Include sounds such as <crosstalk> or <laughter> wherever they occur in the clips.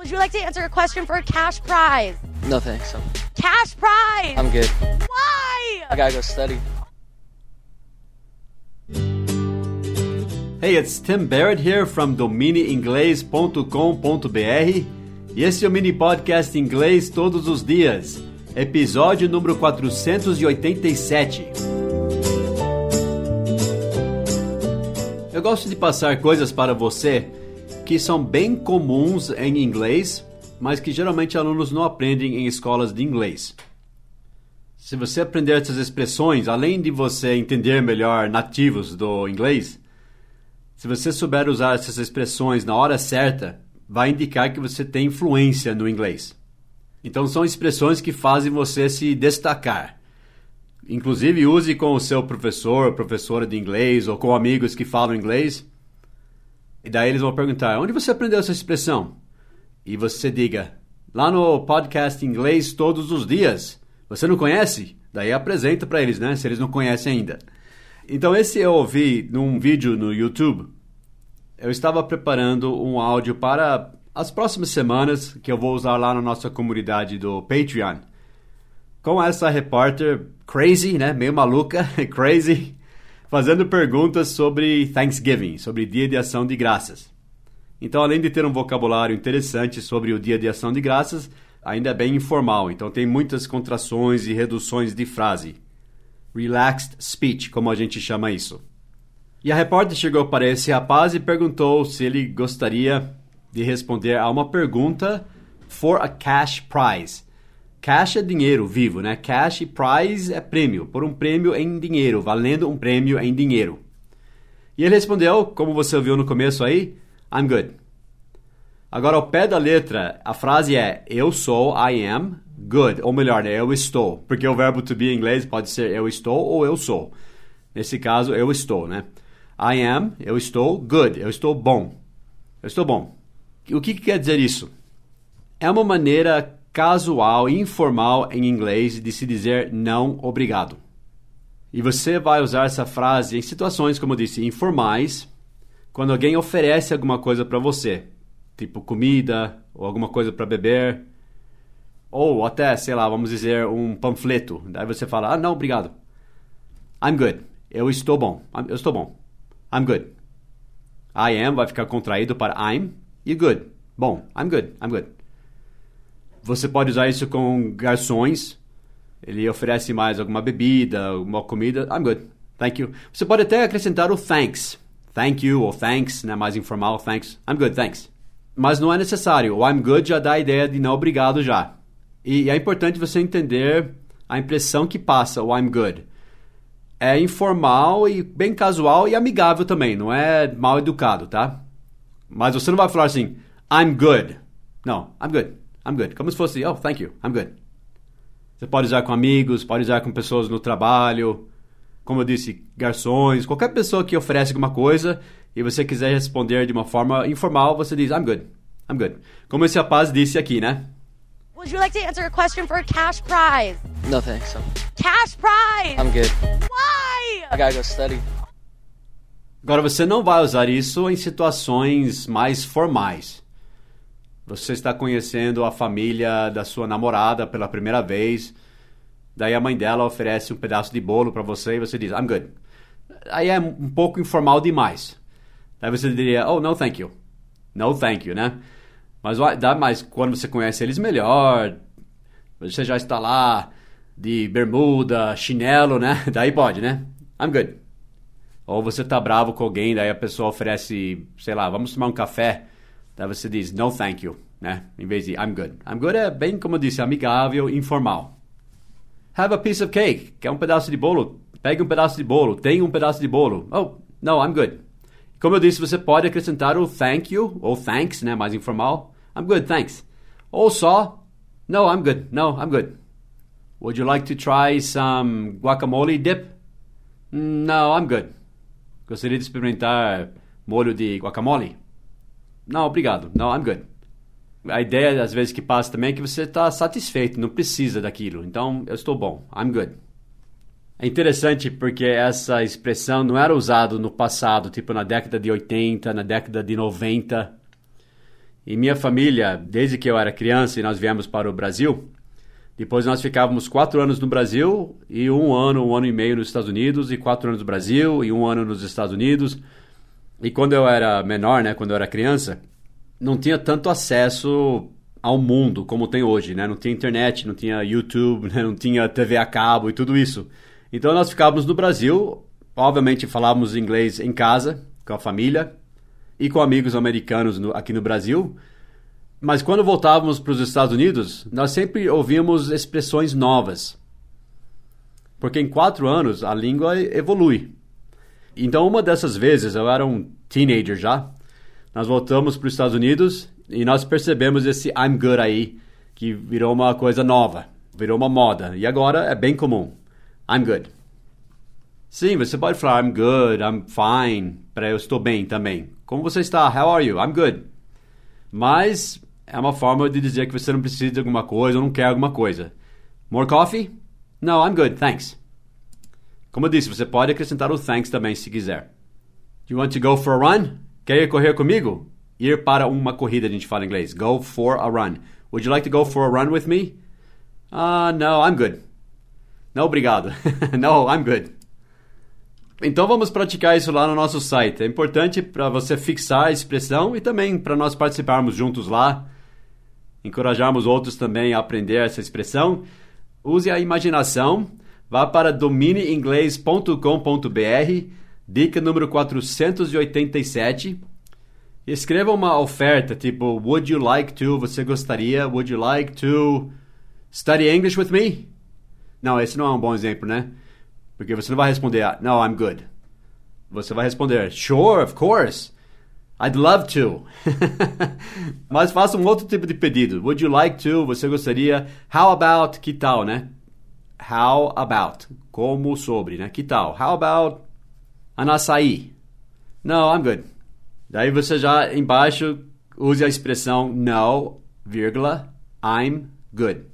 Would you like to answer a question for a cash prize? No thanks. I'm, Cash prize! I'm good. Why? I gotta go study. Hey, it's Tim Barrett here from dominiinglês.com.br e esse é o mini podcast inglês todos os dias, episódio número 487. Eu gosto de passar coisas para você que são bem comuns em inglês, mas que geralmente alunos não aprendem em escolas de inglês. Se você aprender essas expressões, além de você entender melhor nativos do inglês, se você souber usar essas expressões na hora certa, vai indicar que você tem influência no inglês. Então são expressões que fazem você se destacar. Inclusive use com o seu professor, professora de inglês ou com amigos que falam inglês. E daí eles vão perguntar: "Onde você aprendeu essa expressão?" E você diga: "Lá no podcast Inglês todos os dias." Você não conhece? Daí apresenta para eles, né? Se eles não conhecem ainda. Então esse eu ouvi num vídeo no YouTube. Eu estava preparando um áudio para as próximas semanas que eu vou usar lá na nossa comunidade do Patreon. Com essa repórter crazy, né? Meio maluca, <laughs> crazy, fazendo perguntas sobre Thanksgiving, sobre Dia de Ação de Graças. Então, além de ter um vocabulário interessante sobre o Dia de Ação de Graças, ainda é bem informal, então tem muitas contrações e reduções de frase. Relaxed speech, como a gente chama isso. E a repórter chegou para esse rapaz e perguntou se ele gostaria de responder a uma pergunta for a cash prize. Cash é dinheiro vivo, né? Cash e prize é prêmio, por um prêmio em dinheiro, valendo um prêmio em dinheiro. E ele respondeu, como você ouviu no começo aí, I'm good. Agora, ao pé da letra, a frase é eu sou, I am, good. Ou melhor, né, eu estou. Porque o verbo to be em inglês pode ser eu estou ou eu sou. Nesse caso, eu estou, né? I am, eu estou, good. Eu estou bom. Eu estou bom. O que, que quer dizer isso? É uma maneira casual informal em inglês de se dizer não obrigado. E você vai usar essa frase em situações, como eu disse, informais, quando alguém oferece alguma coisa para você tipo comida ou alguma coisa para beber. Ou até, sei lá, vamos dizer, um panfleto. Daí você fala, ah, não, obrigado. I'm good. Eu estou bom. Eu estou bom. I'm good. I am vai ficar contraído para I'm e good. Bom, I'm good. I'm good. Você pode usar isso com garçons. Ele oferece mais alguma bebida, alguma comida. I'm good. Thank you. Você pode até acrescentar o thanks. Thank you ou thanks, né? Mais informal. Thanks. I'm good. Thanks mas não é necessário. O I'm good já dá a ideia de não obrigado já. E é importante você entender a impressão que passa o I'm good. É informal e bem casual e amigável também, não é mal educado, tá? Mas você não vai falar assim, I'm good. Não, I'm good. I'm good. Como se fosse, oh, thank you, I'm good. Você pode usar com amigos, pode usar com pessoas no trabalho, como eu disse, garçons, qualquer pessoa que oferece alguma coisa e você quiser responder de uma forma informal, você diz I'm good. I'm good. Como esse rapaz disse aqui, né? Would you like to answer a question for a cash prize? No thanks. I'm, Cash prize! I'm good. Why? I gotta go study. Agora você não vai usar isso em situações mais formais. Você está conhecendo a família da sua namorada pela primeira vez, daí a mãe dela oferece um pedaço de bolo para você e você diz I'm good. Aí é um pouco informal demais. Daí você diria, oh, no thank you. No thank you, né? Mas dá mais quando você conhece eles melhor, você já está lá de bermuda, chinelo, né? <laughs> Daí pode, né? I'm good. Ou você tá bravo com alguém, daí a pessoa oferece, sei lá, vamos tomar um café. Daí você diz, no thank you, né? Em vez de I'm good. I'm good é bem, como eu disse, amigável, informal. Have a piece of cake. Quer um pedaço de bolo? Pegue um pedaço de bolo. Tem um pedaço de bolo. Oh, no, I'm good. Como eu disse, você pode acrescentar o thank you ou thanks, né, mais informal. I'm good, thanks. Ou só No, I'm good. No, I'm good. Would you like to try some guacamole dip? No, I'm good. Gostaria de experimentar molho de guacamole? Não, obrigado. No, I'm good. A ideia, às vezes, que passa também é que você está satisfeito, não precisa daquilo. Então, eu estou bom. I'm good. É interessante porque essa expressão não era usada no passado, tipo na década de 80, na década de 90. E minha família, desde que eu era criança e nós viemos para o Brasil, depois nós ficávamos quatro anos no Brasil e um ano, um ano e meio nos Estados Unidos, e quatro anos no Brasil e um ano nos Estados Unidos. E quando eu era menor, né, quando eu era criança, não tinha tanto acesso ao mundo como tem hoje, né? Não tinha internet, não tinha YouTube, <laughs> né? não tinha TV a cabo e tudo isso. Então nós ficávamos no Brasil, obviamente falávamos inglês em casa, com a família, e com amigos americanos no, aqui no Brasil. Mas quando voltávamos para os Estados Unidos, nós sempre ouvíamos expressões novas. Porque em quatro anos a língua evolui. Então, uma dessas vezes, eu era um teenager já, nós voltamos para os Estados Unidos e nós percebemos esse I'm good aí, que virou uma coisa nova, virou uma moda. E agora é bem comum. I'm good. Sim, você pode falar I'm good, I'm fine, para eu estou bem também. Como você está? How are you? I'm good. Mas é uma forma de dizer que você não precisa de alguma coisa ou não quer alguma coisa. More coffee? No, I'm good, thanks. Como eu disse, você pode acrescentar o thanks também se quiser. Do you want to go for a run? Quer ir correr comigo? Ir para uma corrida, a gente fala em inglês. Go for a run. Would you like to go for a run with me? Uh, no, I'm good. Não, obrigado. <laughs> no, I'm good. Então vamos praticar isso lá no nosso site. É importante para você fixar a expressão e também para nós participarmos juntos lá, encorajarmos outros também a aprender essa expressão. Use a imaginação. Vá para domineinglês.com.br, dica número 487. Escreva uma oferta tipo Would you like to? Você gostaria? Would you like to study English with me? Não, esse não é um bom exemplo, né? Porque você não vai responder, no, I'm good. Você vai responder, sure, of course. I'd love to. <laughs> Mas faça um outro tipo de pedido. Would you like to? Você gostaria? How about? Que tal, né? How about? Como sobre, né? Que tal? How about an açaí? No, I'm good. Daí você já embaixo use a expressão no, vírgula, I'm good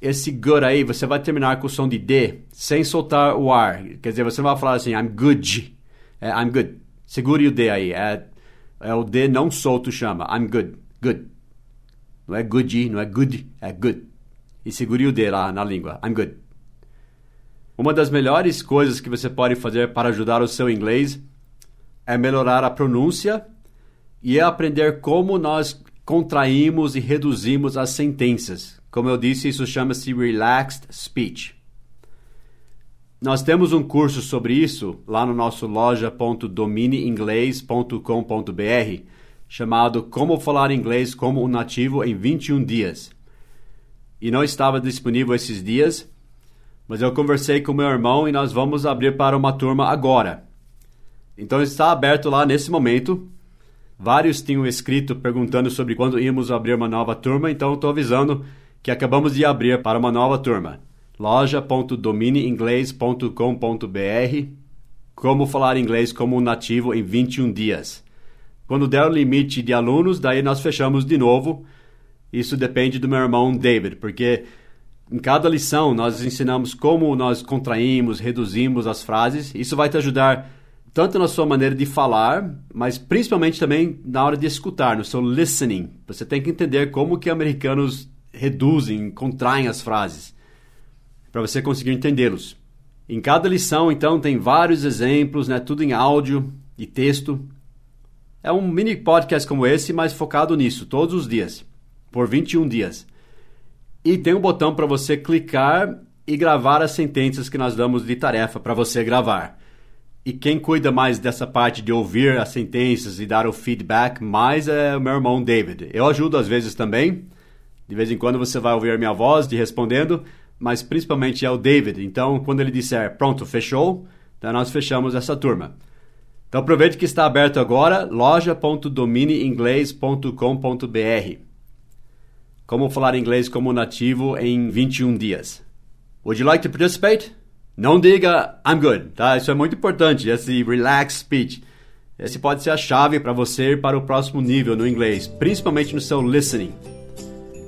esse good aí, você vai terminar com o som de D, sem soltar o ar. Quer dizer, você não vai falar assim, I'm good. É, I'm good. Segure o D aí. É, é o D não solto chama. I'm good. Good. Não é good, não é good, é good. E segure o D lá na língua. I'm good. Uma das melhores coisas que você pode fazer para ajudar o seu inglês é melhorar a pronúncia e é aprender como nós contraímos e reduzimos as sentenças. Como eu disse, isso chama-se Relaxed Speech. Nós temos um curso sobre isso lá no nosso loja.domineinglês.com.br chamado Como Falar Inglês como um Nativo em 21 Dias. E não estava disponível esses dias, mas eu conversei com meu irmão e nós vamos abrir para uma turma agora. Então está aberto lá nesse momento. Vários tinham escrito perguntando sobre quando íamos abrir uma nova turma, então estou avisando que acabamos de abrir para uma nova turma. loja.domineinglês.com.br Como falar inglês como um nativo em 21 dias. Quando der o limite de alunos, daí nós fechamos de novo. Isso depende do meu irmão David, porque em cada lição nós ensinamos como nós contraímos, reduzimos as frases. Isso vai te ajudar tanto na sua maneira de falar, mas principalmente também na hora de escutar, no seu listening. Você tem que entender como que americanos reduzem, contraem as frases, para você conseguir entendê-los. Em cada lição, então, tem vários exemplos, né, tudo em áudio e texto. É um mini podcast como esse, mas focado nisso, todos os dias, por 21 dias. E tem um botão para você clicar e gravar as sentenças que nós damos de tarefa para você gravar. E quem cuida mais dessa parte de ouvir as sentenças e dar o feedback mais é o meu irmão David. Eu ajudo às vezes também, de vez em quando você vai ouvir a minha voz de respondendo, mas principalmente é o David. Então, quando ele disser pronto, fechou, então nós fechamos essa turma. Então aproveite que está aberto agora loja.domineinglês.com.br. Como falar inglês como nativo em 21 dias. Would you like to participate? Não diga I'm good, tá? Isso é muito importante, esse relaxed speech. Esse pode ser a chave para você ir para o próximo nível no inglês, principalmente no seu listening.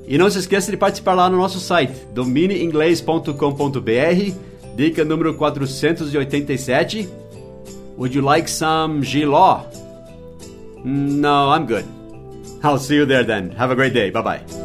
E não se esqueça de participar lá no nosso site, domineinglês.com.br, dica número 487. Would you like some giló? No, I'm good. I'll see you there then. Have a great day. Bye bye.